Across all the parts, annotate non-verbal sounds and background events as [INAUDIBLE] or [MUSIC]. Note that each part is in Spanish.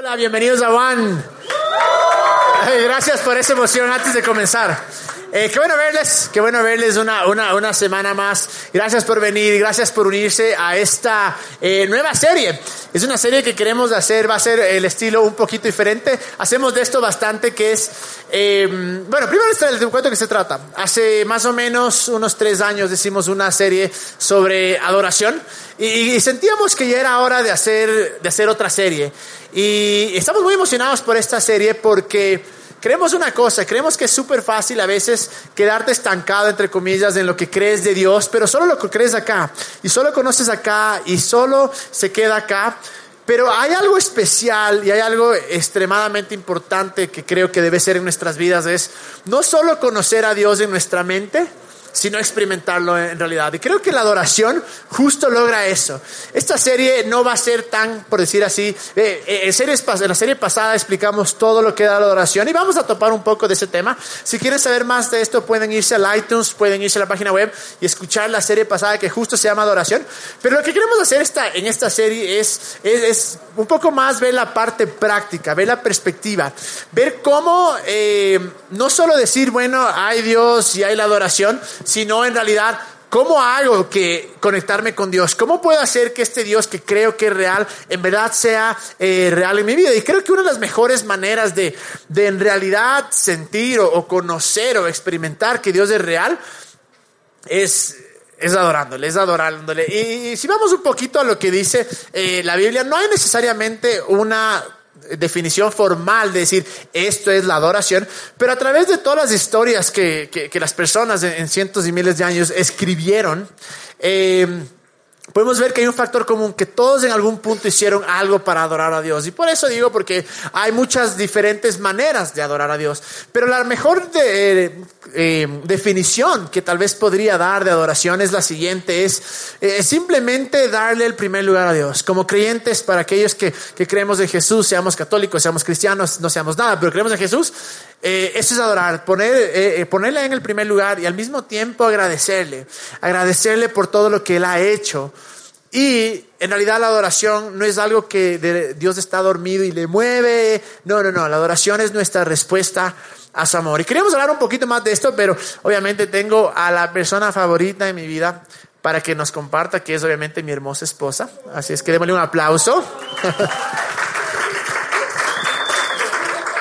Hola, bienvenidos a One. Gracias por esa emoción antes de comenzar. Eh, qué bueno verles, qué bueno verles una, una, una, semana más. Gracias por venir, gracias por unirse a esta eh, nueva serie. Es una serie que queremos hacer, va a ser el estilo un poquito diferente. Hacemos de esto bastante, que es, eh, bueno, primero les cuento que se trata. Hace más o menos unos tres años hicimos una serie sobre adoración y, y sentíamos que ya era hora de hacer, de hacer otra serie. Y estamos muy emocionados por esta serie porque Creemos una cosa, creemos que es súper fácil a veces quedarte estancado, entre comillas, en lo que crees de Dios, pero solo lo que crees acá, y solo conoces acá, y solo se queda acá. Pero hay algo especial y hay algo extremadamente importante que creo que debe ser en nuestras vidas, es no solo conocer a Dios en nuestra mente, sino experimentarlo en realidad. Y creo que la adoración justo logra eso. Esta serie no va a ser tan, por decir así, eh, eh, en, en la serie pasada explicamos todo lo que da la adoración y vamos a topar un poco de ese tema. Si quieren saber más de esto, pueden irse al iTunes, pueden irse a la página web y escuchar la serie pasada que justo se llama Adoración. Pero lo que queremos hacer esta, en esta serie es, es, un poco más ver la parte práctica, ver la perspectiva, ver cómo eh, no solo decir, bueno, hay Dios y hay la adoración, sino en realidad ¿Cómo hago que conectarme con Dios? ¿Cómo puedo hacer que este Dios que creo que es real, en verdad sea eh, real en mi vida? Y creo que una de las mejores maneras de, de en realidad sentir o, conocer o experimentar que Dios es real es, es adorándole, es adorándole. Y, si vamos un poquito a lo que dice eh, la Biblia, no hay necesariamente una definición formal de decir esto es la adoración, pero a través de todas las historias que, que, las personas en, cientos y miles de años escribieron, eh, podemos ver que hay un factor común, que todos en algún punto hicieron algo para adorar a Dios. Y por eso digo, porque hay muchas diferentes maneras de adorar a Dios. Pero la mejor de, eh, definición que tal vez podría dar de adoración es la siguiente, es eh, simplemente darle el primer lugar a Dios. Como creyentes, para aquellos que, que creemos en Jesús, seamos católicos, seamos cristianos, no seamos nada, pero creemos en Jesús, eh, eso es adorar, poner, eh, ponerle en el primer lugar y al mismo tiempo agradecerle, agradecerle por todo lo que Él ha hecho. Y en realidad la adoración no es algo que Dios está dormido y le mueve. No, no, no. La adoración es nuestra respuesta a su amor. Y queríamos hablar un poquito más de esto, pero obviamente tengo a la persona favorita de mi vida para que nos comparta, que es obviamente mi hermosa esposa. Así es que démosle un aplauso. [LAUGHS]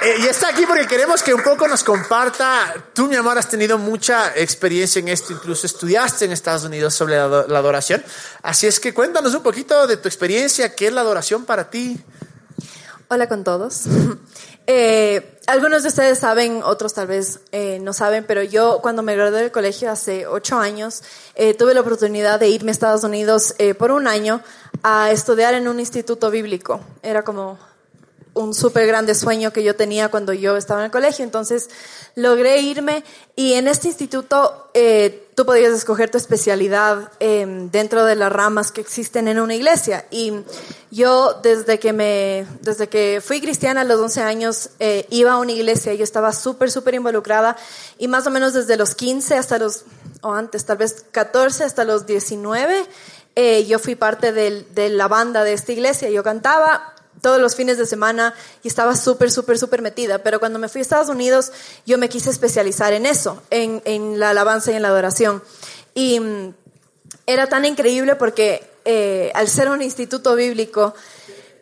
Eh, y está aquí porque queremos que un poco nos comparta. Tú, mi amor, has tenido mucha experiencia en esto, incluso estudiaste en Estados Unidos sobre la, adoración. Así es que cuéntanos un poquito de tu experiencia, qué es la adoración para ti. Hola con todos. [LAUGHS] Eh, algunos de ustedes saben, otros tal vez eh, no saben, pero yo cuando me gradué del colegio hace ocho años, tuve la oportunidad de irme a Estados Unidos por un año a estudiar en un instituto bíblico. Era como un súper grande sueño que yo tenía cuando yo estaba en el colegio. Entonces logré irme y en este instituto eh, tú podías escoger tu especialidad em, dentro de las ramas que existen en una iglesia. Y yo desde que, me, desde que fui cristiana a los 11 años eh, iba a una iglesia, yo estaba súper, súper involucrada y más o menos desde los 15 hasta los, o antes, tal vez 14 hasta los 19. Eh, yo fui parte de la banda de esta iglesia, yo cantaba, todos los fines de semana y estaba súper, súper, súper metida. Pero cuando me fui a Estados Unidos, yo me quise especializar en eso, en, en la alabanza y en la adoración. Y mm, era tan increíble porque eh, al ser un instituto bíblico,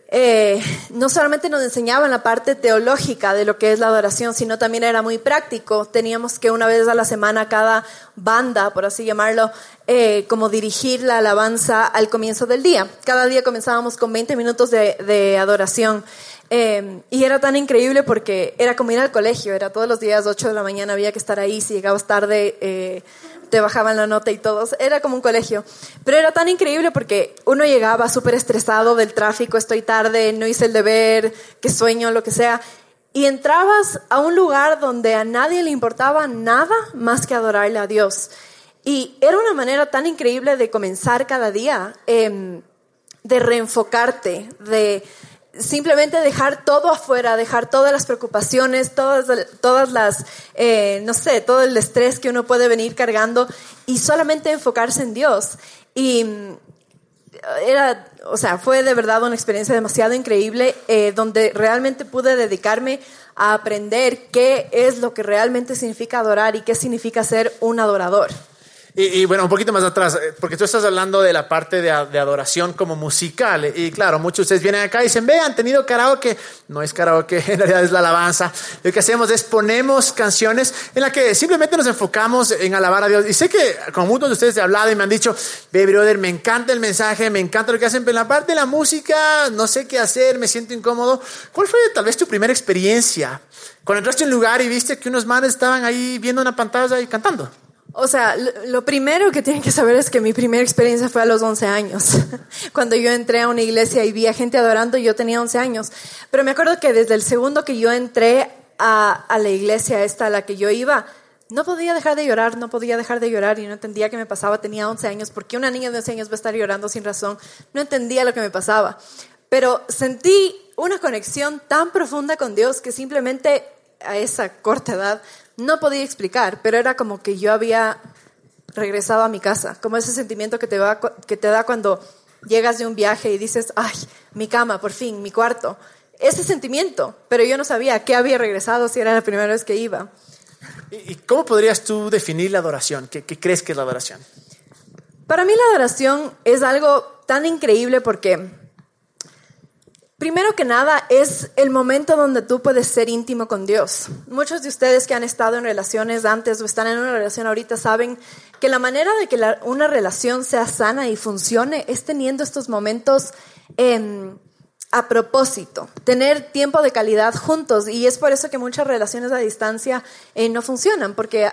eh, no solamente nos enseñaban la parte teológica de lo que es la adoración, sino también era muy práctico. Teníamos que una vez a la semana cada banda, por así llamarlo, eh, como dirigir la alabanza al comienzo del día. Cada día comenzábamos con 20 minutos de, adoración. Eh, y era tan increíble porque era como ir al colegio, era todos los días 8 de la mañana, había que estar ahí, si llegabas tarde te bajaban la nota y todos. Era como un colegio. Pero era tan increíble porque uno llegaba súper estresado del tráfico, estoy tarde, no hice el deber, qué sueño, lo que sea. Y entrabas a un lugar donde a nadie le importaba nada más que adorarle a Dios. Y era una manera tan increíble de comenzar cada día, em, de reenfocarte, de simplemente dejar todo afuera, dejar todas las preocupaciones, todas, todas las, eh, no sé, todo el estrés que uno puede venir cargando y solamente enfocarse en Dios. Y era, o sea, fue de verdad una experiencia demasiado increíble eh, donde realmente pude dedicarme a aprender qué es lo que realmente significa adorar y qué significa ser un adorador. Y, bueno, un poquito más atrás, eh, porque tú estás hablando de la parte de, adoración como musical. Y claro, muchos de ustedes vienen acá y dicen, ve, han tenido karaoke. No es karaoke, [LAUGHS] en realidad es la alabanza. Lo que hacemos es ponemos canciones en las que simplemente nos enfocamos en alabar a Dios. Y sé que con muchos de ustedes he hablado y me han dicho, ve, brother, me encanta el mensaje, me encanta lo que hacen, pero en la parte de la música no sé qué hacer, me siento incómodo. ¿Cuál fue tal vez tu primera experiencia? Cuando entraste en un lugar y viste que unos manes estaban ahí viendo una pantalla y cantando. O sea, lo primero que tienen que saber es que mi primera experiencia fue a los 11 años. [LAUGHS] Cuando yo entré a una iglesia y vi a gente adorando, yo tenía 11 años. Pero me acuerdo que desde el segundo que yo entré a, la iglesia esta a la que yo iba, no podía dejar de llorar, no podía dejar de llorar y no entendía qué me pasaba. Tenía 11 años. ¿Por qué una niña de 11 años va a estar llorando sin razón? No entendía lo que me pasaba. Pero sentí una conexión tan profunda con Dios que simplemente a esa corta edad no podía explicar, pero era como que yo había regresado a mi casa, como ese sentimiento que te, va, que te da cuando llegas de un viaje y dices, ay, mi cama, por fin, mi cuarto. Ese sentimiento, pero yo no sabía qué había regresado si era la primera vez que iba. ¿Y cómo podrías tú definir la adoración? ¿Qué, qué crees que es la adoración? Para mí la adoración es algo tan increíble porque Primero que nada, es el momento donde tú puedes ser íntimo con Dios. Muchos de ustedes que han estado en relaciones antes o están en una relación ahorita saben que la manera de que una relación sea sana y funcione es teniendo estos momentos a propósito, tener tiempo de calidad juntos. Y es por eso que muchas relaciones a distancia eh, no funcionan, porque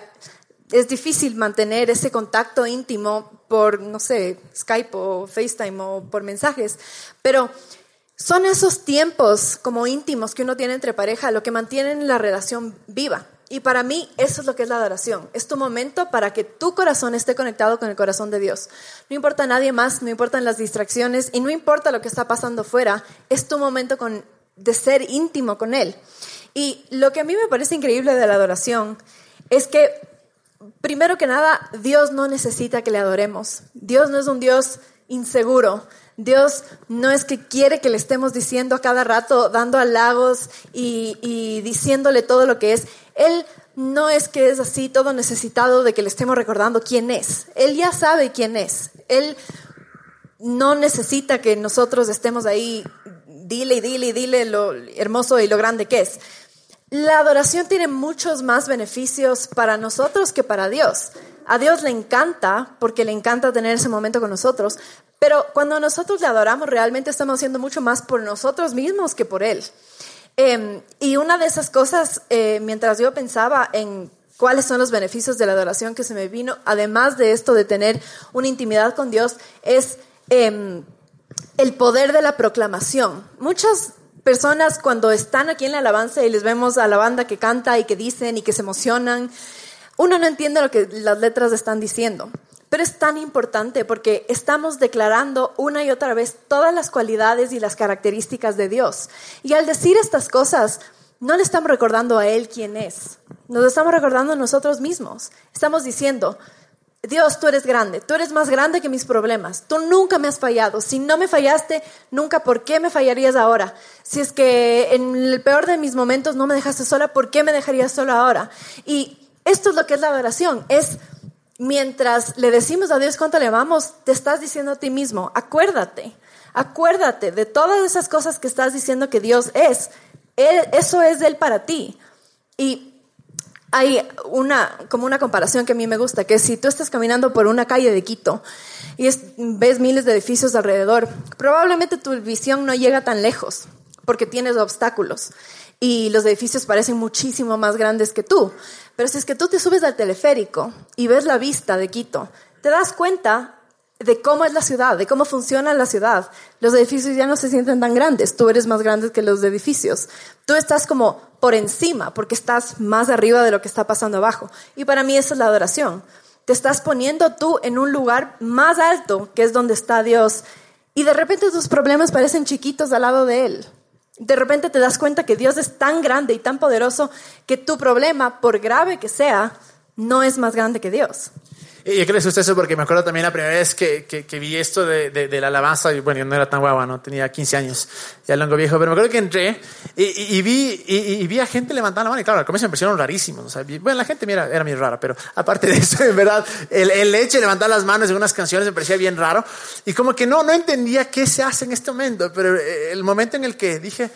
es difícil mantener ese contacto íntimo por, no sé, Skype o FaceTime o por mensajes. Pero son esos tiempos como íntimos que uno tiene entre pareja lo que mantienen la relación viva. Y para mí eso es lo que es la adoración. Es tu momento para que tu corazón esté conectado con el corazón de Dios. No importa nadie más, no importan las distracciones y no importa lo que está pasando fuera. Es tu momento de ser íntimo con Él. Y lo que a mí me parece increíble de la adoración es que, primero que nada, Dios no necesita que le adoremos. Dios no es un Dios inseguro. Dios no es que quiere que le estemos diciendo a cada rato, dando halagos y, diciéndole todo lo que es. Él no es que es así todo necesitado de que le estemos recordando quién es. Él ya sabe quién es. Él no necesita que nosotros estemos ahí, dile y dile y dile lo hermoso y lo grande que es. La adoración tiene muchos más beneficios para nosotros que para Dios. A Dios le encanta, porque le encanta tener ese momento con nosotros, pero cuando nosotros le adoramos, realmente estamos haciendo mucho más por nosotros mismos que por Él. Em, y una de esas cosas, eh, mientras yo pensaba en cuáles son los beneficios de la adoración que se me vino, además de esto de tener una intimidad con Dios, es em, el poder de la proclamación. Muchas personas cuando están aquí en la alabanza y les vemos a la banda que canta y que dicen y que se emocionan, uno no entiende lo que las letras están diciendo. Pero es tan importante porque estamos declarando una y otra vez todas las cualidades y las características de Dios. Y al decir estas cosas, no le estamos recordando a Él quién es, nos estamos recordando a nosotros mismos. Estamos diciendo, Dios, tú eres grande, tú eres más grande que mis problemas, tú nunca me has fallado, si no me fallaste, nunca, ¿por qué me fallarías ahora? Si es que en el peor de mis momentos no me dejaste sola, ¿por qué me dejarías sola ahora? Y esto es lo que es la adoración, es mientras le decimos a Dios cuánto le amamos, te estás diciendo a ti mismo, acuérdate, acuérdate de todas esas cosas que estás diciendo que Dios es. eso es Él para ti. Y hay una, como una comparación que a mí me gusta, que si tú estás caminando por una calle de Quito y ves miles de edificios alrededor, probablemente tu visión no llega tan lejos porque tienes obstáculos y los edificios parecen muchísimo más grandes que tú. Pero si es que tú te subes al teleférico y ves la vista de Quito, te das cuenta de cómo es la ciudad, de cómo funciona la ciudad. Los edificios ya no se sienten tan grandes, tú eres más grande que los edificios. Tú estás como por encima, porque estás más arriba de lo que está pasando abajo. Y para mí eso es la adoración. Te estás poniendo tú en un lugar más alto, que es donde está Dios, y de repente tus problemas parecen chiquitos al lado de Él. De repente te das cuenta que Dios es tan grande y tan poderoso que tu problema, por grave que sea, no es más grande que Dios. Y yo creo que es eso porque me acuerdo también la primera vez que, que, vi esto de, de, la alabanza, y bueno, yo no era tan guapa, ¿no? Tenía 15 años, ya longo viejo, pero me acuerdo que entré y, y, vi, y, vi a gente levantar la mano y claro, al comienzo me parecieron rarísimos. O sea, bueno, la gente mira, era muy rara, pero aparte de eso, [LAUGHS] en verdad, el, el hecho de levantar las manos en unas canciones me parecía bien raro y como que no, no entendía qué se hace en este momento, pero eh, el momento en el que dije,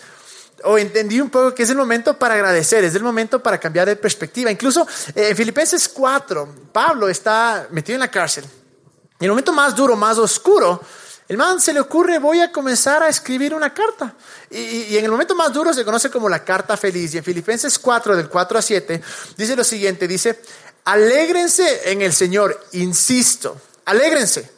o entendí un poco que es el momento para agradecer, es el momento para cambiar de perspectiva. Incluso eh, en Filipenses 4, Pablo está metido en la cárcel. En el momento más duro, más oscuro, el man se le ocurre, voy a comenzar a escribir una carta. Y, en el momento más duro se conoce como la carta feliz. Y en Filipenses 4, del 4 a 7, dice lo siguiente, dice, alégrense en el Señor, insisto, alégrense.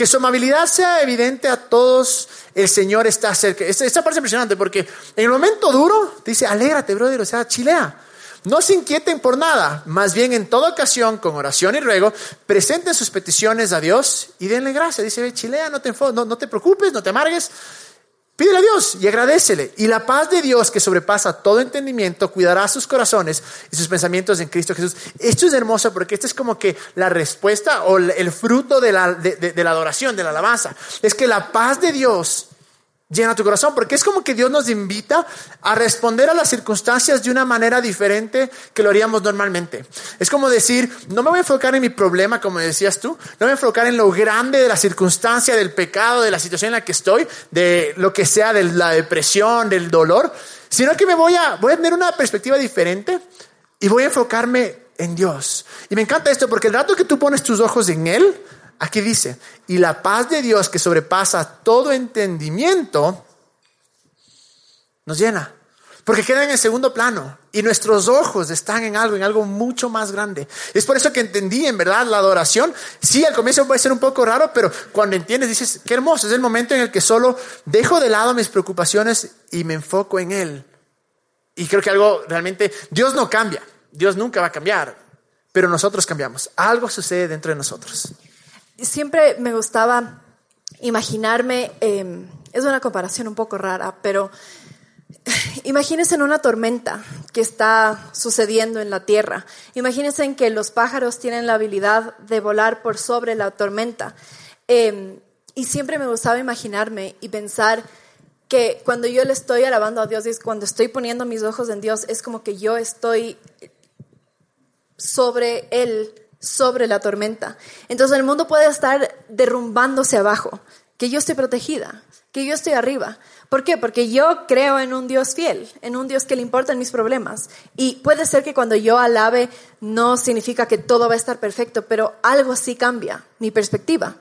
Que su amabilidad sea evidente a todos el Señor está cerca. Esta, parte es impresionante porque en el momento duro dice, alégrate, brother, o sea, chilea. No se inquieten por nada, más bien en toda ocasión, con oración y ruego, presenten sus peticiones a Dios y denle gracia. Dice, chilea, no te, no, no te preocupes, no te amargues, Pídele a Dios y agradecele. Y la paz de Dios que sobrepasa todo entendimiento cuidará sus corazones y sus pensamientos en Cristo Jesús. Esto es hermoso porque esto es como que la respuesta o el fruto de la, de la adoración, de la alabanza. Es que la paz de Dios llena tu corazón, porque es como que Dios nos invita a responder a las circunstancias de una manera diferente que lo haríamos normalmente. Es como decir, no me voy a enfocar en mi problema, como decías tú, no me voy a enfocar en lo grande de la circunstancia, del pecado, de la situación en la que estoy, de lo que sea, de la depresión, del dolor, sino que me voy a, voy a tener una perspectiva diferente y voy a enfocarme en Dios. Y me encanta esto, porque el rato que tú pones tus ojos en Él, Aquí dice, y la paz de Dios que sobrepasa todo entendimiento, nos llena. Porque queda en el segundo plano y nuestros ojos están en algo, en algo mucho más grande. Es por eso que entendí, en verdad, la adoración. Sí, al comienzo puede ser un poco raro, pero cuando entiendes dices, qué hermoso, es el momento en el que solo dejo de lado mis preocupaciones y me enfoco en Él. Y creo que algo realmente, Dios no cambia, Dios nunca va a cambiar, pero nosotros cambiamos. Algo sucede dentro de nosotros siempre me gustaba imaginarme, em, es una comparación un poco rara, pero [LAUGHS] imagínense en una tormenta que está sucediendo en la tierra. Imagínense en que los pájaros tienen la habilidad de volar por sobre la tormenta. Em, y siempre me gustaba imaginarme y pensar que cuando yo le estoy alabando a Dios, cuando estoy poniendo mis ojos en Dios, es como que yo estoy sobre Él sobre la tormenta. Entonces el mundo puede estar derrumbándose abajo, que yo estoy protegida, que yo estoy arriba. ¿Por qué? Porque yo creo en un Dios fiel, en un Dios que le importan mis problemas. Y puede ser que cuando yo alabe no significa que todo va a estar perfecto, pero algo sí cambia, mi perspectiva.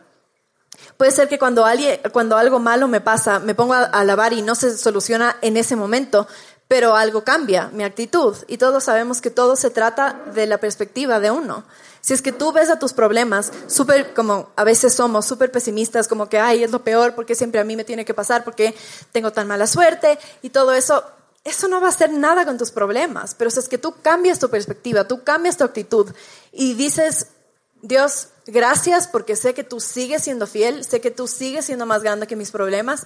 Puede ser que cuando, alguien, cuando algo malo me pasa, me pongo a alabar y no se soluciona en ese momento, pero algo cambia, mi actitud. Y todos sabemos que todo se trata de la perspectiva de uno. Si es que tú ves a tus problemas súper, como a veces somos, súper pesimistas, como que, ay, es lo peor, porque siempre a mí me tiene que pasar, porque tengo tan mala suerte y todo eso, eso no va a hacer nada con tus problemas. Pero si es que tú cambias tu perspectiva, tú cambias tu actitud y dices, Dios, gracias porque sé que tú sigues siendo fiel, sé que tú sigues siendo más grande que mis problemas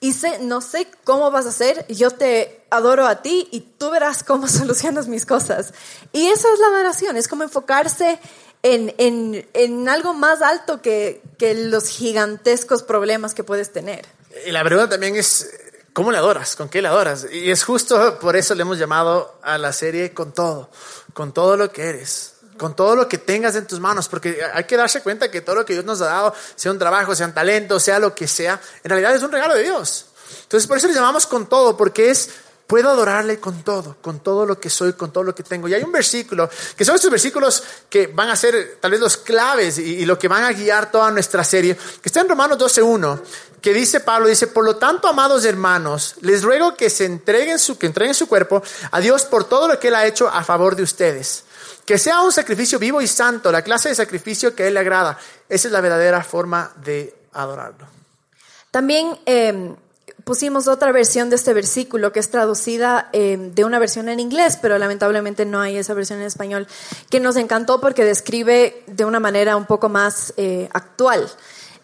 y no sé cómo vas a hacer, yo te adoro a ti y tú verás cómo [LAUGHS] solucionas mis cosas. Y esa es la adoración, es como enfocarse en, en, en algo más alto que, que, los gigantescos problemas que puedes tener. Y la pregunta también es, ¿cómo le adoras? ¿Con qué le adoras? Y es justo por eso le hemos llamado a la serie con todo, con todo lo que eres con todo lo que tengas en tus manos, porque hay que darse cuenta que todo lo que Dios nos ha dado, sea un trabajo, sea un talento, sea lo que sea, en realidad es un regalo de Dios. Entonces por eso le llamamos con todo, porque es, puedo adorarle con todo, con todo lo que soy, con todo lo que tengo. Y hay un versículo, que son estos versículos que van a ser tal vez los claves y, lo que van a guiar toda nuestra serie, que está en Romanos 12.1, que dice Pablo, dice, por lo tanto, amados hermanos, les ruego que se entreguen su, que entreguen su cuerpo a Dios por todo lo que Él ha hecho a favor de ustedes que sea un sacrificio vivo y santo, la clase de sacrificio que a Él le agrada. Esa es la verdadera forma de adorarlo. También em, pusimos otra versión de este versículo que es traducida em, de una versión en inglés, pero lamentablemente no hay esa versión en español, que nos encantó porque describe de una manera un poco más eh, actual.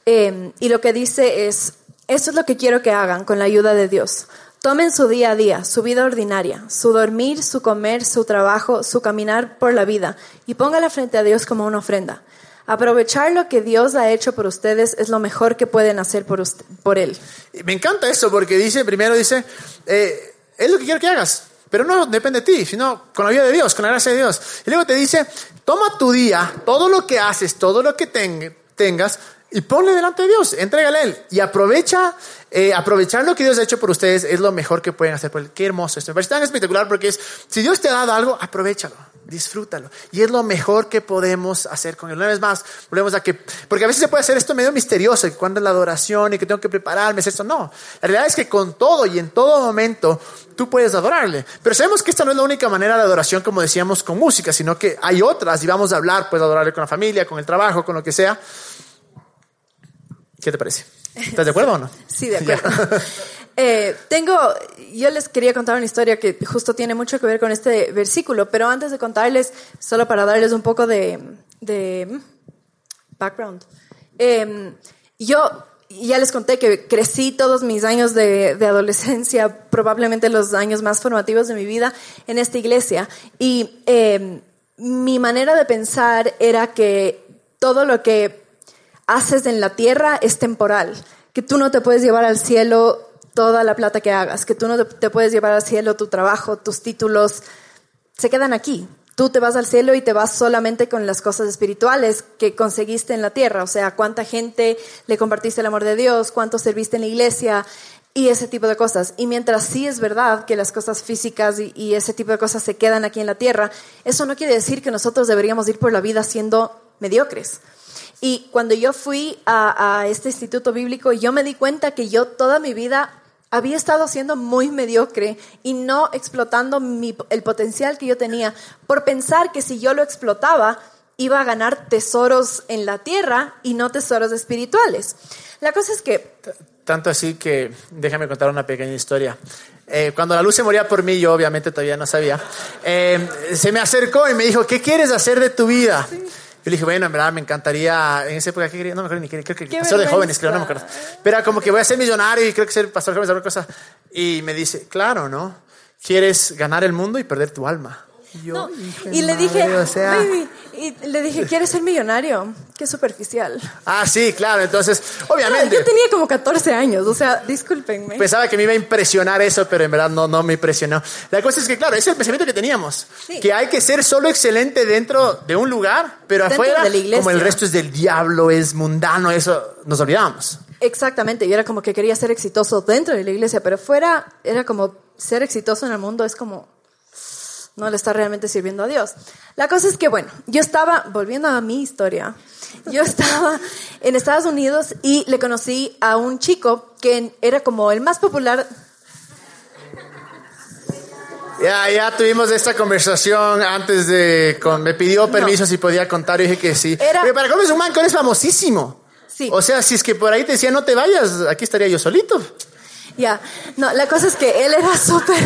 Em, y lo que dice es, esto es lo que quiero que hagan con la ayuda de Dios. Tomen su día a día, su vida ordinaria, su dormir, su comer, su trabajo, su caminar por la vida y póngala frente a Dios como una ofrenda. Aprovechar lo que Dios ha hecho por ustedes es lo mejor que pueden hacer por, por Él. Me encanta eso porque dice, primero dice, eh, es lo que quiero que hagas, pero no depende de ti, sino con la vida de Dios, con la gracia de Dios. Y luego te dice, toma tu día, todo lo que haces, todo lo que tengas, y ponle delante de Dios, entrégale a Él y aprovecha, eh, aprovechar lo que Dios ha hecho por ustedes es lo mejor que pueden hacer por Él. Qué hermoso esto. Me parece tan espectacular porque es, si Dios te ha dado algo, aprovechalo, disfrútalo. Y es lo mejor que podemos hacer con Él. Una vez más, volvemos a que, porque a veces se puede hacer esto medio misterioso, que cuando es la adoración y que tengo que prepararme, es esto. No, la realidad es que con todo y en todo momento tú puedes adorarle. Pero sabemos que esta no es la única manera de adoración, como decíamos, con música, sino que hay otras y vamos a hablar, puedes adorarle con la familia, con el trabajo, con lo que sea. ¿Qué te parece? ¿Estás de acuerdo o no? [LAUGHS] Sí, de [LAUGHS] acuerdo. Eh, tengo, yo les quería contar una historia que justo tiene mucho que ver con este versículo, pero antes de contarles, solo para darles un poco de, mm, background. Em, yo ya les conté que crecí todos mis años de, adolescencia, probablemente los años más formativos de mi vida, en esta iglesia. Y em, mi manera de pensar era que todo lo que haces en la tierra es temporal, que tú no te puedes llevar al cielo toda la plata que hagas, que tú no te puedes llevar al cielo tu trabajo, tus títulos, se quedan aquí. Tú te vas al cielo y te vas solamente con las cosas espirituales que conseguiste en la tierra, o sea, cuánta gente le compartiste el amor de Dios, cuánto serviste en la iglesia y ese tipo de cosas. Y mientras sí es verdad que las cosas físicas y, ese tipo de cosas se quedan aquí en la tierra, eso no quiere decir que nosotros deberíamos ir por la vida siendo mediocres. Y cuando yo fui a, este instituto bíblico, yo me di cuenta que yo toda mi vida había estado siendo muy mediocre y no explotando el potencial que yo tenía por pensar que si yo lo explotaba iba a ganar tesoros en la tierra y no tesoros espirituales. La cosa es que... Tanto así que déjame contar una pequeña historia. Eh, cuando la luz se moría por mí, yo obviamente todavía no sabía, eh, se me acercó y me dijo, ¿qué quieres hacer de tu vida? Yo le dije, bueno, en verdad me encantaría, en esa época, ¿qué quería? No me acuerdo ni qué, creo que pastor de jóvenes, creo, no me acuerdo. Pero como que voy a ser millonario y creo que ser pastor de jóvenes, alguna cosa. Y me dice, claro, ¿no? Quieres ganar el mundo y perder tu alma. Y, le dije, y le dije, ¿quieres ser millonario? Qué superficial. Ah, sí, claro, entonces, obviamente. yo tenía como 14 años, o sea, discúlpenme. Pensaba que me iba a impresionar eso, pero en verdad no, no me impresionó. La cosa es que, claro, ese es el pensamiento que teníamos. Que hay que ser solo excelente dentro de un lugar, pero afuera, como el resto es del diablo, es mundano, eso nos olvidamos. Exactamente, yo era como que quería ser exitoso dentro de la iglesia, pero fuera era como ser exitoso en el mundo es como no le está realmente sirviendo a Dios. La cosa es que, bueno, yo estaba, volviendo a mi historia, yo estaba en Estados Unidos y le conocí a un chico que era como el más popular. Ya, ya tuvimos esta conversación antes de, me pidió permiso si podía contar y dije que sí. Pero para cómo es un man que es famosísimo. Sí. O sea, si es que por ahí te decía no te vayas, aquí estaría yo solito. Ya, no, la cosa es que él era [LAUGHS] súper,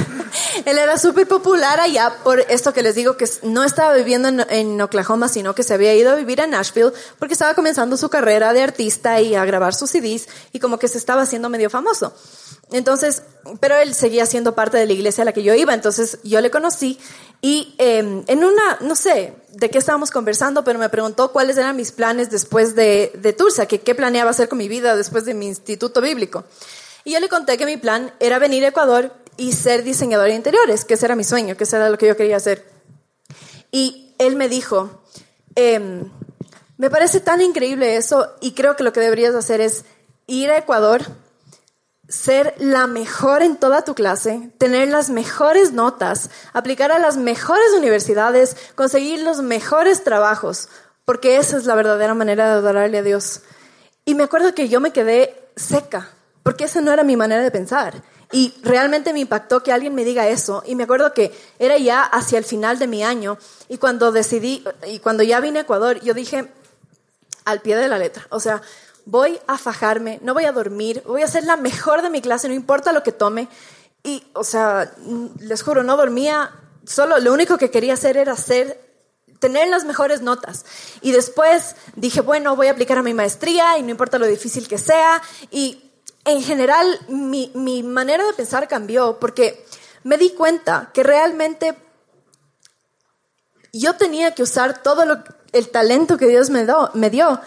él era súper popular allá por esto que les digo, que no estaba viviendo en, Oklahoma, sino que se había ido a vivir a Nashville porque estaba comenzando su carrera de artista y a grabar sus CDs y como que se estaba haciendo medio famoso. Entonces, pero él seguía siendo parte de la iglesia a la que yo iba, entonces yo le conocí y em, en una, no sé de qué estábamos conversando, pero me preguntó cuáles eran mis planes después de, de Tulsa, que qué planeaba hacer con mi vida después de mi instituto bíblico. Y yo le conté que mi plan era venir a Ecuador y ser diseñador de interiores, que ese era mi sueño, que ese era lo que yo quería hacer. Y él me dijo, em, me parece tan increíble eso y creo que lo que deberías hacer es ir a Ecuador, ser la mejor en toda tu clase, tener las mejores notas, aplicar a las mejores universidades, conseguir los mejores trabajos, porque esa es la verdadera manera de adorarle a Dios. Y me acuerdo que yo me quedé seca, porque esa no era mi manera de pensar. Y realmente me impactó que alguien me diga eso. Y me acuerdo que era ya hacia el final de mi año. Y cuando decidí, y cuando ya vine a Ecuador, yo dije al pie de la letra. O sea, voy a fajarme, no voy a dormir, voy a ser la mejor de mi clase, no importa lo que tome. Y, o sea, les juro, no dormía. Solo lo único que quería hacer era hacer tener las mejores notas. Y después dije, bueno, voy a aplicar a mi maestría y no importa lo difícil que sea. Y en general mi, manera de pensar cambió porque me di cuenta que realmente yo tenía que usar todo el talento que Dios me, me dio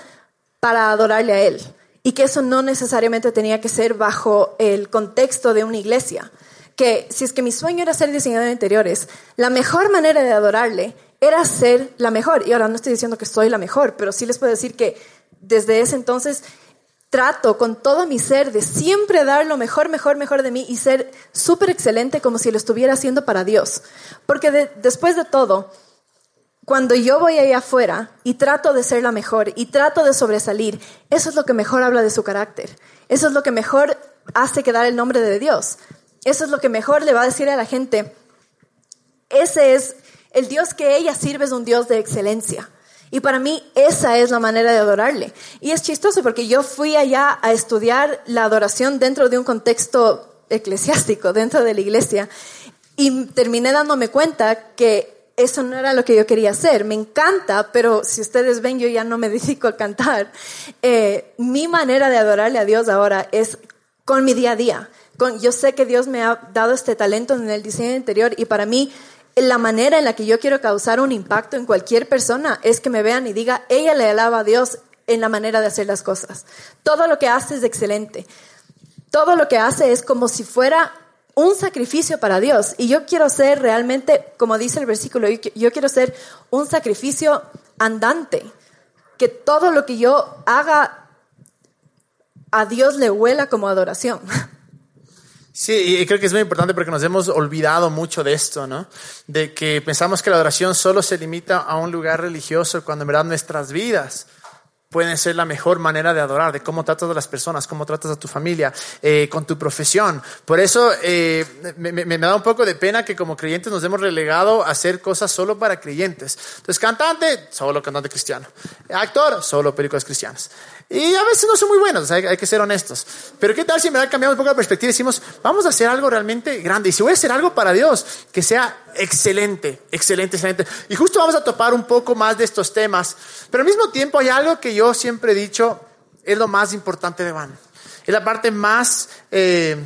para adorarle a Él. Y que eso no necesariamente tenía que ser bajo el contexto de una iglesia. Que si es que mi sueño era ser diseñador de interiores, la mejor manera de adorarle era ser la mejor. Y ahora no estoy diciendo que soy la mejor, pero sí les puedo decir que desde ese entonces trato con todo mi ser de siempre dar lo mejor, mejor, mejor de mí y ser súper excelente como si lo estuviera haciendo para Dios. Porque después de todo, cuando yo voy ahí afuera y trato de ser la mejor y trato de sobresalir, eso es lo que mejor habla de su carácter. Eso es lo que mejor hace quedar el nombre de Dios. Eso es lo que mejor le va a decir a la gente. Ese es el Dios que ella sirve, es un Dios de excelencia. Y para mí esa es la manera de adorarle. Y es chistoso porque yo fui allá a estudiar la adoración dentro de un contexto eclesiástico, dentro de la iglesia, y terminé dándome cuenta que eso no era lo que yo quería hacer. Me encanta, pero si ustedes ven, yo ya no me [LAUGHS] dedico a cantar. Eh, mi manera de adorarle a Dios ahora es con mi día a día. Con, yo sé que Dios me ha dado este talento en el diseño interior y para mí la manera en la que yo quiero causar un impacto en cualquier persona es que me vean y diga, ella le alaba a Dios en la manera de hacer las cosas. Todo lo que hace es excelente. Todo lo que hace es como si fuera un sacrificio para Dios. Y yo quiero ser realmente, como dice el versículo, yo quiero ser un sacrificio andante. Que todo lo que yo haga a Dios le huela como adoración. [LAUGHS] Sí, y creo que es muy importante porque nos hemos olvidado mucho de esto, ¿no? De que pensamos que la adoración solo se limita a un lugar religioso cuando en verdad nuestras vidas pueden ser la mejor manera de adorar, de cómo tratas a las personas, cómo tratas a tu familia, eh, con tu profesión. Por eso eh, me, da un poco de pena que como creyentes nos hemos relegado a hacer cosas solo para creyentes. Entonces, cantante, solo cantante cristiano. Actor, solo películas cristianas. Y a veces no son muy buenos, hay, que ser honestos. Pero ¿qué tal si me da cambiado un poco la perspectiva y decimos, vamos a hacer algo realmente grande? Y si voy a hacer algo para Dios, que sea excelente, excelente, excelente. Y justo vamos a topar un poco más de estos temas. Pero al mismo tiempo hay algo que yo siempre he dicho, es lo más importante de Van. Es la parte más... Eh,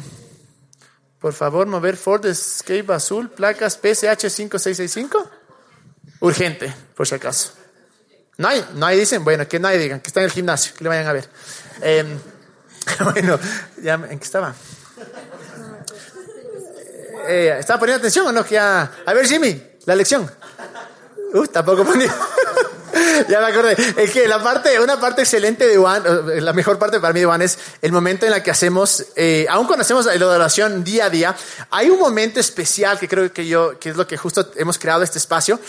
por favor, mover Ford Escape azul, placas PSH 5665. Urgente, por si acaso. No hay, no hay, dicen, bueno, que nadie digan, que está en el gimnasio, que le vayan a ver. Em, [LAUGHS] bueno, ya, ¿en qué estaba? Eh, ¿Estaba poniendo atención o no? Que a ver, Jimmy, la lección. Uh, tampoco ponía. [LAUGHS] ya me acordé. Es que la parte, una parte excelente de Juan, la mejor parte para mí de Juan es el momento en la que hacemos, eh, aún cuando hacemos la adoración día a día, hay un momento especial que creo que yo, que es lo que justo hemos creado este espacio,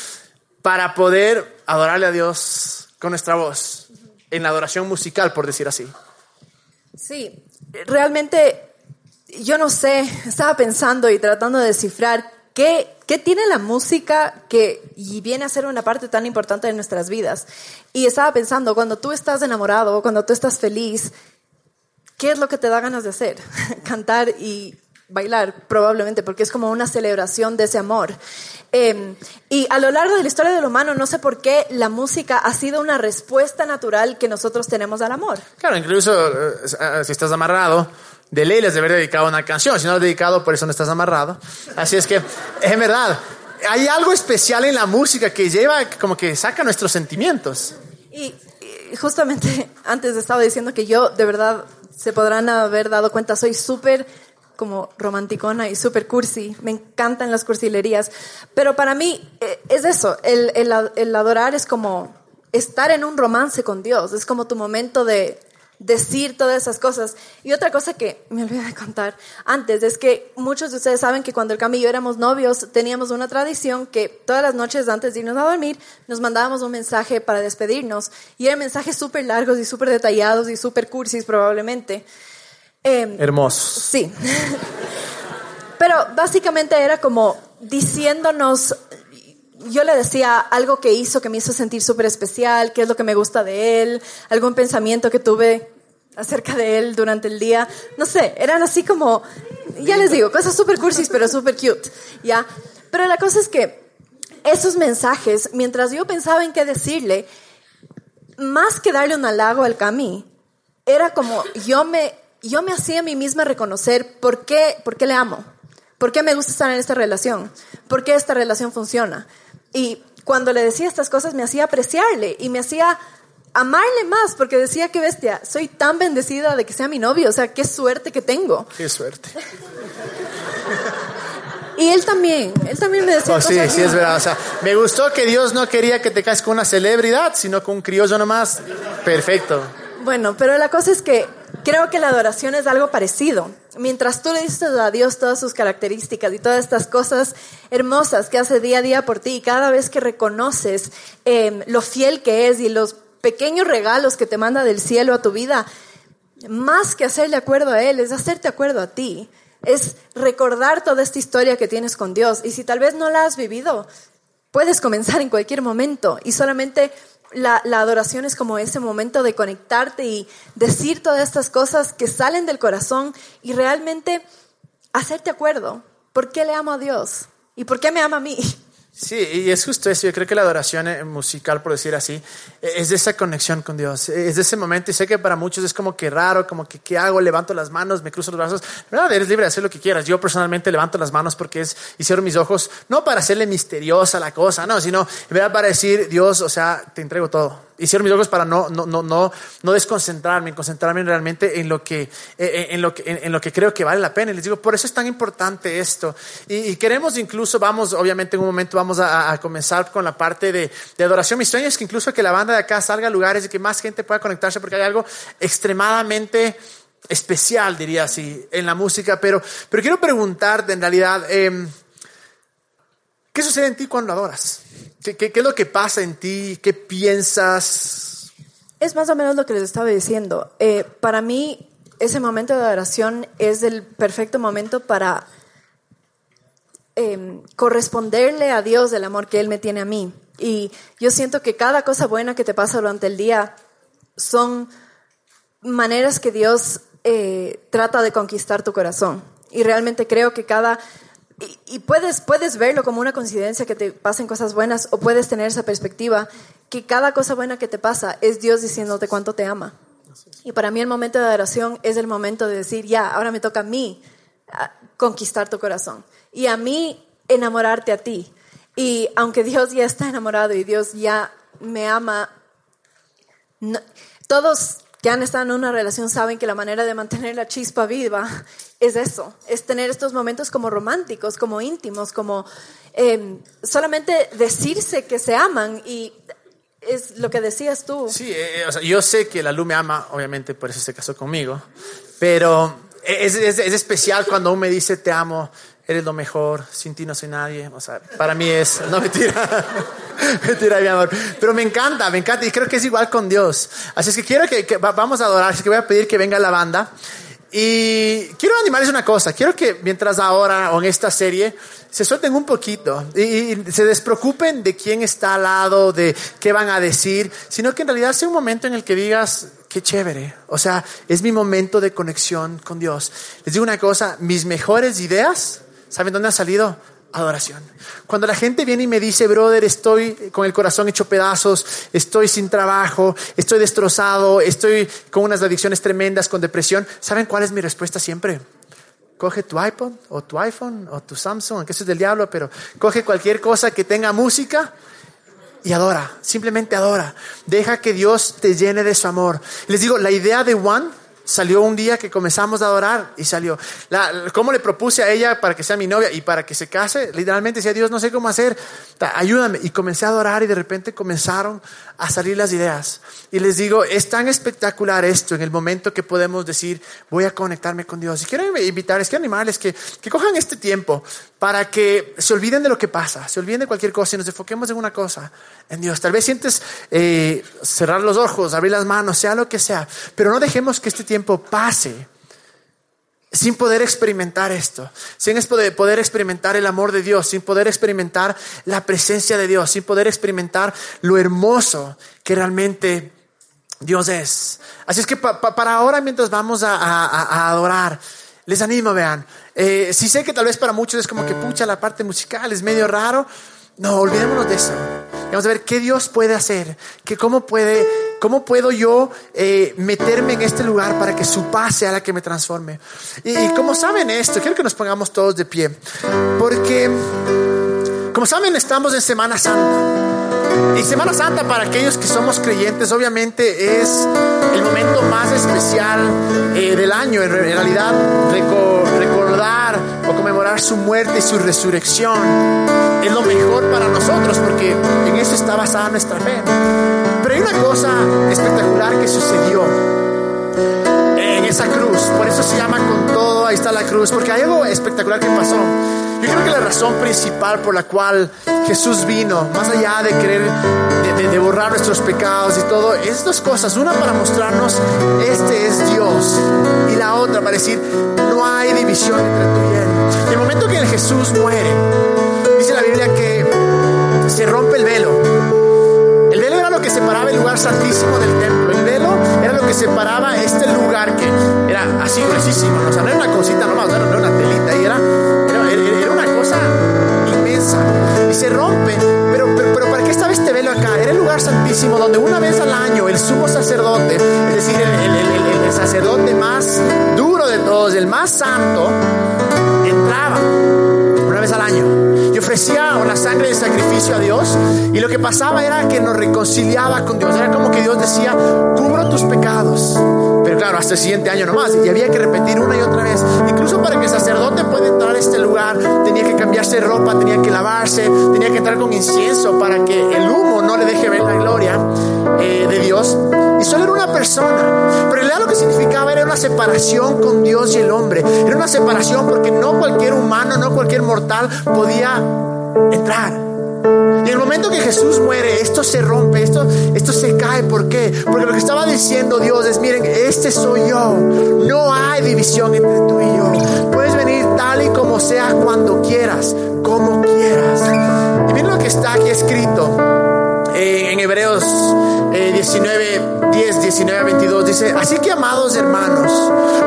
para poder adorarle a Dios con nuestra voz, en la adoración musical, por decir así. Sí, realmente yo no sé, estaba pensando y tratando de descifrar qué, qué tiene la música que y viene a ser una parte tan importante de nuestras vidas. Y estaba pensando, cuando tú estás enamorado, cuando tú estás feliz, ¿qué es lo que te da ganas de hacer? [LAUGHS] Cantar y bailar, probablemente, porque es como una celebración de ese amor. Em, y a lo largo de la historia del humano, no sé por qué la música ha sido una respuesta natural que nosotros tenemos al amor. Claro, incluso eh, eh, si estás amarrado, de ley les haber dedicado una canción. Si no has dedicado, por eso no estás amarrado. Así es que, es verdad, hay algo especial en la música que lleva, como que saca nuestros sentimientos. Y, y justamente [LAUGHS] antes estaba diciendo que yo, de verdad, se podrán haber dado cuenta, soy súper como romanticona y super cursi. Me encantan las cursilerías. Pero para mí eh, es eso, el, adorar es como estar en un romance con Dios, es como tu momento de decir todas esas cosas. Y otra cosa que me olvidé de contar antes es que muchos de ustedes saben que cuando el Cami y yo éramos novios teníamos una tradición que todas las noches antes de irnos a dormir nos mandábamos un mensaje para despedirnos y eran mensajes súper largos y súper detallados y súper cursis probablemente. Eh, Hermoso. Sí. [LAUGHS] Pero básicamente era como diciéndonos, yo le decía algo que hizo, que me hizo sentir súper especial, qué es lo que me gusta de él, algún pensamiento que tuve acerca de él durante el día. No sé, eran así como, ya les digo, cosas súper cursis, pero súper cute, ¿ya? Pero la cosa es que esos mensajes, mientras yo pensaba en qué decirle, más que darle un halago al Cami, era como yo me yo me hacía a mí misma reconocer por qué, por qué le amo, por qué me gusta estar en esta relación, por qué esta relación funciona. Y cuando le decía estas cosas me hacía apreciarle y me hacía amarle más, porque decía que bestia, soy tan bendecida de que sea mi novio, o sea, qué suerte que tengo. Qué suerte. Y él también, él también me decía. Oh, sí, sí, es verdad. O sea, me gustó que Dios no quería que te cases con una celebridad, sino con un criollo nomás. Perfecto. Bueno, pero la cosa es que creo que la adoración es algo parecido. Mientras tú le dices a Dios todas sus características y todas estas cosas hermosas que hace día a día por ti, y cada vez que reconoces eh, lo fiel que es y los pequeños regalos que te manda del cielo a tu vida, más que hacerle acuerdo a Él, es hacerte acuerdo a ti es recordar toda esta historia que tienes con Dios. Y si tal vez no la has vivido, puedes comenzar en cualquier momento y solamente la, adoración es como ese momento de conectarte y decir todas estas cosas que salen del corazón y realmente hacerte acuerdo. ¿Por qué le amo a Dios? ¿Y por qué me ama a mí? Sí, y es justo eso. Yo creo que la adoración eh, musical, por decir así, eh, es de esa conexión con Dios. Eh, es de ese momento. Y sé que para muchos es como que raro, como que ¿qué hago? Levanto las manos, me cruzo los brazos. ¿Verdad? Eres libre de hacer lo que quieras. Yo personalmente levanto las manos porque es y cierro mis ojos, no para hacerle misteriosa la cosa, no, sino para decir, Dios, o sea, te entrego todo y cierro mis ojos para no, no, no, no, no desconcentrarme, concentrarme realmente en lo, que, eh, eh, en, lo que, en, lo que creo que vale la pena. Y les digo, por eso es tan importante esto. Y, queremos incluso, vamos, obviamente en un momento vamos a, comenzar con la parte de, adoración. Mi sueño es que incluso que la banda de acá salga a lugares y que más gente pueda conectarse porque hay algo extremadamente especial, diría así, en la música. Pero, pero quiero preguntarte en realidad, em, ¿qué sucede en ti cuando adoras? ¿Qué, es lo que pasa en ti? ¿Qué piensas? Es más o menos lo que les estaba diciendo. Eh, para mí, ese momento de adoración es el perfecto momento para em, corresponderle a Dios del amor que Él me tiene a mí. Y yo siento que cada cosa buena que te pasa durante el día son maneras que Dios eh, trata de conquistar tu corazón. Y realmente creo que cada y, puedes, puedes verlo como una coincidencia que te pasen cosas buenas o puedes tener esa perspectiva que cada cosa buena que te pasa es Dios diciéndote cuánto te ama. Y para mí el momento de adoración es el momento de decir, ya, ahora me toca a mí conquistar tu corazón y a mí enamorarte a ti. Y aunque Dios ya está enamorado y Dios ya me ama, todos que han estado en una relación saben que la manera de mantener la chispa viva es eso, es tener estos momentos como románticos, como íntimos, como em, solamente decirse que se aman y es lo que decías tú. Sí, eh, o sea, yo sé que la luz me ama, obviamente por eso se casó conmigo, pero es, es, es especial cuando uno me dice te amo, eres lo mejor, sin ti no soy nadie. O sea, para mí es, no mentira, [LAUGHS] mentira, mi amor. Pero me encanta, me encanta y creo que es igual con Dios. Así es que quiero que, que vamos a adorar, así que voy a pedir que venga la banda. Y quiero animarles una cosa, quiero que mientras ahora o en esta serie se suelten un poquito y, se despreocupen de quién está al lado, de qué van a decir, sino que en realidad sea un momento en el que digas, qué chévere, o sea, es mi momento de conexión con Dios. Les digo una cosa, mis mejores ideas, ¿saben dónde han salido? adoración. Cuando la gente viene y me dice, brother, estoy con el corazón hecho pedazos, estoy sin trabajo, estoy destrozado, estoy con unas adicciones tremendas, con depresión, ¿saben cuál es mi respuesta siempre? Coge tu iPod o tu iPhone o tu Samsung, que eso es del diablo, pero coge cualquier cosa que tenga música y adora, simplemente adora. Deja que Dios te llene de su amor. Les digo, la idea de Juan salió un día que comenzamos a adorar y salió. La, ¿Cómo le propuse a ella para que sea mi novia y para que se case? Literalmente decía, Dios, no sé cómo hacer, ayúdame. Y comencé a adorar y de repente comenzaron a salir las ideas. Y les digo, es tan espectacular esto en el momento que podemos decir, voy a conectarme con Dios. Y quiero invitarles, quiero animarles que, que cojan este tiempo para que se olviden de lo que pasa, se olviden de cualquier cosa y nos enfoquemos en una cosa, en Dios. Tal vez sientes eh, cerrar los ojos, abrir las manos, sea lo que sea, pero no dejemos que este tiempo pase sin poder experimentar esto, sin poder experimentar el amor de Dios, sin poder experimentar la presencia de Dios, sin poder experimentar lo hermoso que realmente Dios es. Así es que para ahora, mientras vamos a adorar, les animo, vean. Eh, si sé que tal vez para muchos es como que pucha la parte musical, es medio raro. No, olvidémonos de eso. Vamos a ver qué Dios puede hacer, que cómo puede, cómo puedo yo eh, meterme en este lugar para que su paz sea la que me transforme. Y, y como saben esto, quiero que nos pongamos todos de pie, porque como saben estamos en Semana Santa. Y Semana Santa para aquellos que somos creyentes obviamente es el momento más especial eh, del año. En realidad recordar o conmemorar su muerte y su resurrección es lo mejor para nosotros porque en eso está basada nuestra fe. Pero hay una cosa espectacular que sucedió en esa cruz. Por eso se llama con todo, ahí está la cruz, porque hay algo espectacular que pasó. Yo creo que la razón principal por la cual Jesús vino, más allá de querer de, borrar nuestros pecados y todo, es dos cosas. Una para mostrarnos, este es Dios. Y la otra para decir, no hay división entre tú y Él. Y el momento que Jesús muere, dice la Biblia que se rompe el velo. El velo era lo que separaba el lugar santísimo del templo. El velo era lo que separaba este lugar que era así gruesísimo. O sea, no era una cosita nomás, no era una telita. Y era inmensa y se rompe. Pero, pero, ¿para qué estaba este velo acá? Era el lugar santísimo donde una vez al año el sumo sacerdote, es decir, el, el sacerdote más duro de todos, el más santo, entraba una vez al año y ofrecía la sangre de sacrificio a Dios. Y lo que pasaba era que nos reconciliaba con Dios. Era como que Dios decía, cubro tus pecados. Claro, hasta el siguiente año nomás. Y había que repetir una y otra vez. Incluso para que el sacerdote pueda entrar a este lugar, tenía que cambiarse ropa, tenía que lavarse, tenía que entrar con incienso para que el humo no le deje ver la gloria eh, de Dios. Y solo era una persona. Pero en lo que significaba era una separación con Dios y el hombre. Era una separación porque no cualquier humano, no cualquier mortal podía entrar. Y en el momento que Jesús muere, esto se rompe, esto, esto se cae. ¿Por qué? Porque lo que estaba diciendo Dios es, miren, este soy yo. No hay división entre tú y yo. Puedes venir tal y como sea cuando quieras, como quieras. Y miren lo que está aquí escrito eh, en Hebreos 19, 10, 19 22. Dice, así que amados hermanos,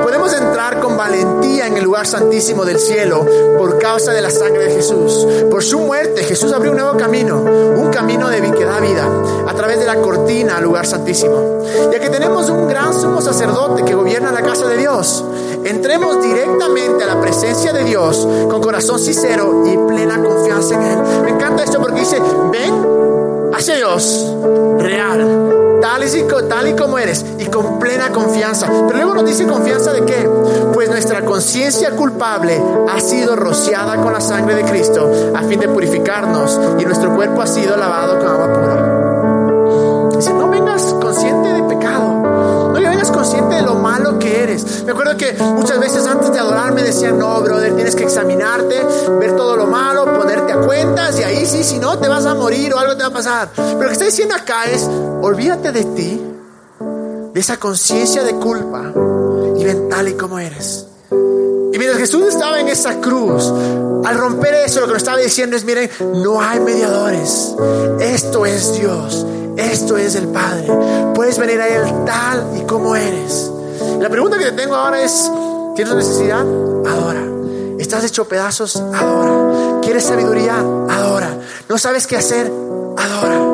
podemos entrar con valentía en el lugar santísimo del cielo por causa de la sangre de Jesús. Por su muerte Jesús abrió un nuevo camino, un camino de que da vida a través de la cortina al lugar santísimo. Ya que tenemos un gran sumo sacerdote que gobierna la casa de Dios, entremos directamente a la presencia de Dios con corazón sincero y plena confianza en Él. Me encanta esto porque dice, ven Dios real tal y, tal y como eres y con plena confianza. Pero luego nos dice confianza de qué? Pues nuestra conciencia culpable ha sido rociada con la sangre de Cristo a fin de purificarnos y nuestro cuerpo ha sido lavado con agua pura. Vengas consciente de lo malo que eres. Me acuerdo que muchas veces antes de adorar me decían, no, brother, tienes que examinarte, ver todo lo malo, ponerte a cuentas y ahí sí, si no, te vas a morir o algo te va a pasar. Pero lo que está diciendo acá es, olvídate de ti, de esa conciencia de culpa y ven tal y como eres. Y mientras Jesús estaba en esa cruz, al romper eso, lo que nos estaba diciendo es, miren, no hay mediadores. Esto es Dios. Esto es el Padre. Puedes venir a Él tal y como eres. La pregunta que te tengo ahora es, ¿tienes necesidad? Adora. ¿Estás hecho pedazos? Adora. ¿Quieres sabiduría? Adora. ¿No sabes qué hacer? Adora.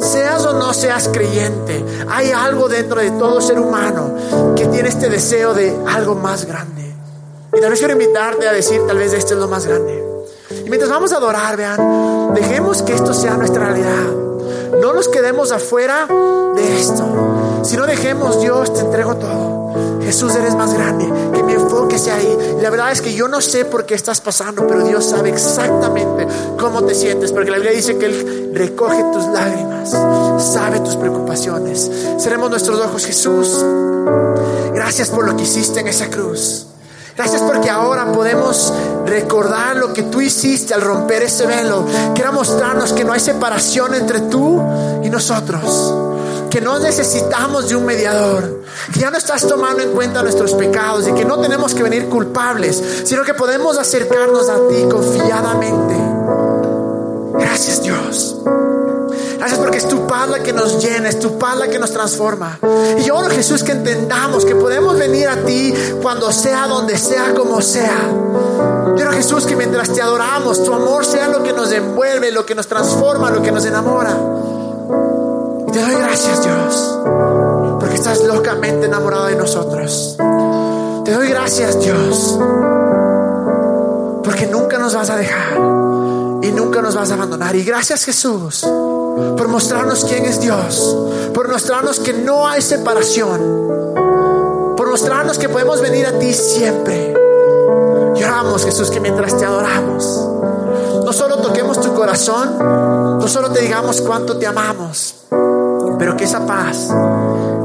Seas o no seas creyente, hay algo dentro de todo ser humano que tiene este deseo de algo más grande. Y tal vez quiero invitarte a decir, tal vez este es lo más grande. Y mientras vamos a adorar, vean, dejemos que esto sea nuestra realidad. No nos quedemos afuera de esto. Si no dejemos, Dios, te entrego todo. Jesús, eres más grande. Que mi enfoque sea ahí. la verdad es que yo no sé por qué estás pasando, pero Dios sabe exactamente cómo te sientes. Porque la Biblia dice que Él recoge tus lágrimas, sabe tus preocupaciones. Seremos nuestros ojos, Jesús. Gracias por lo que hiciste en esa cruz. Gracias porque ahora podemos recordar lo que tú hiciste al romper ese velo. Quiero mostrarnos que no hay separación entre tú y nosotros. Que no necesitamos de un mediador. Que ya no estás tomando en cuenta nuestros pecados y que no tenemos que venir culpables, sino que podemos acercarnos a ti confiadamente. Gracias Dios. Gracias porque es tu paz la que nos llena, es tu paz la que nos transforma. Y yo oro, Jesús, que entendamos que podemos venir a ti cuando sea, donde sea, como sea. Yo oro, Jesús, que mientras te adoramos, tu amor sea lo que nos envuelve, lo que nos transforma, lo que nos enamora. Y te doy gracias, Dios, porque estás locamente enamorado de nosotros. Te doy gracias, Dios, porque nunca nos vas a dejar y nunca nos vas a abandonar. Y gracias Jesús por mostrarnos quién es Dios, por mostrarnos que no hay separación, por mostrarnos que podemos venir a ti siempre. Lloramos Jesús que mientras te adoramos, no solo toquemos tu corazón, no solo te digamos cuánto te amamos, pero que esa paz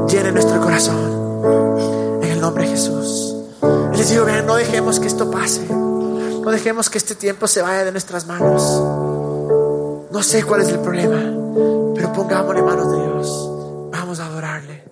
llene nuestro corazón. En el nombre de Jesús. Les digo, vean, no dejemos que esto pase. No dejemos que este tiempo se vaya de nuestras manos. No sé cuál es el problema, pero pongámosle manos de Dios. Vamos a adorarle.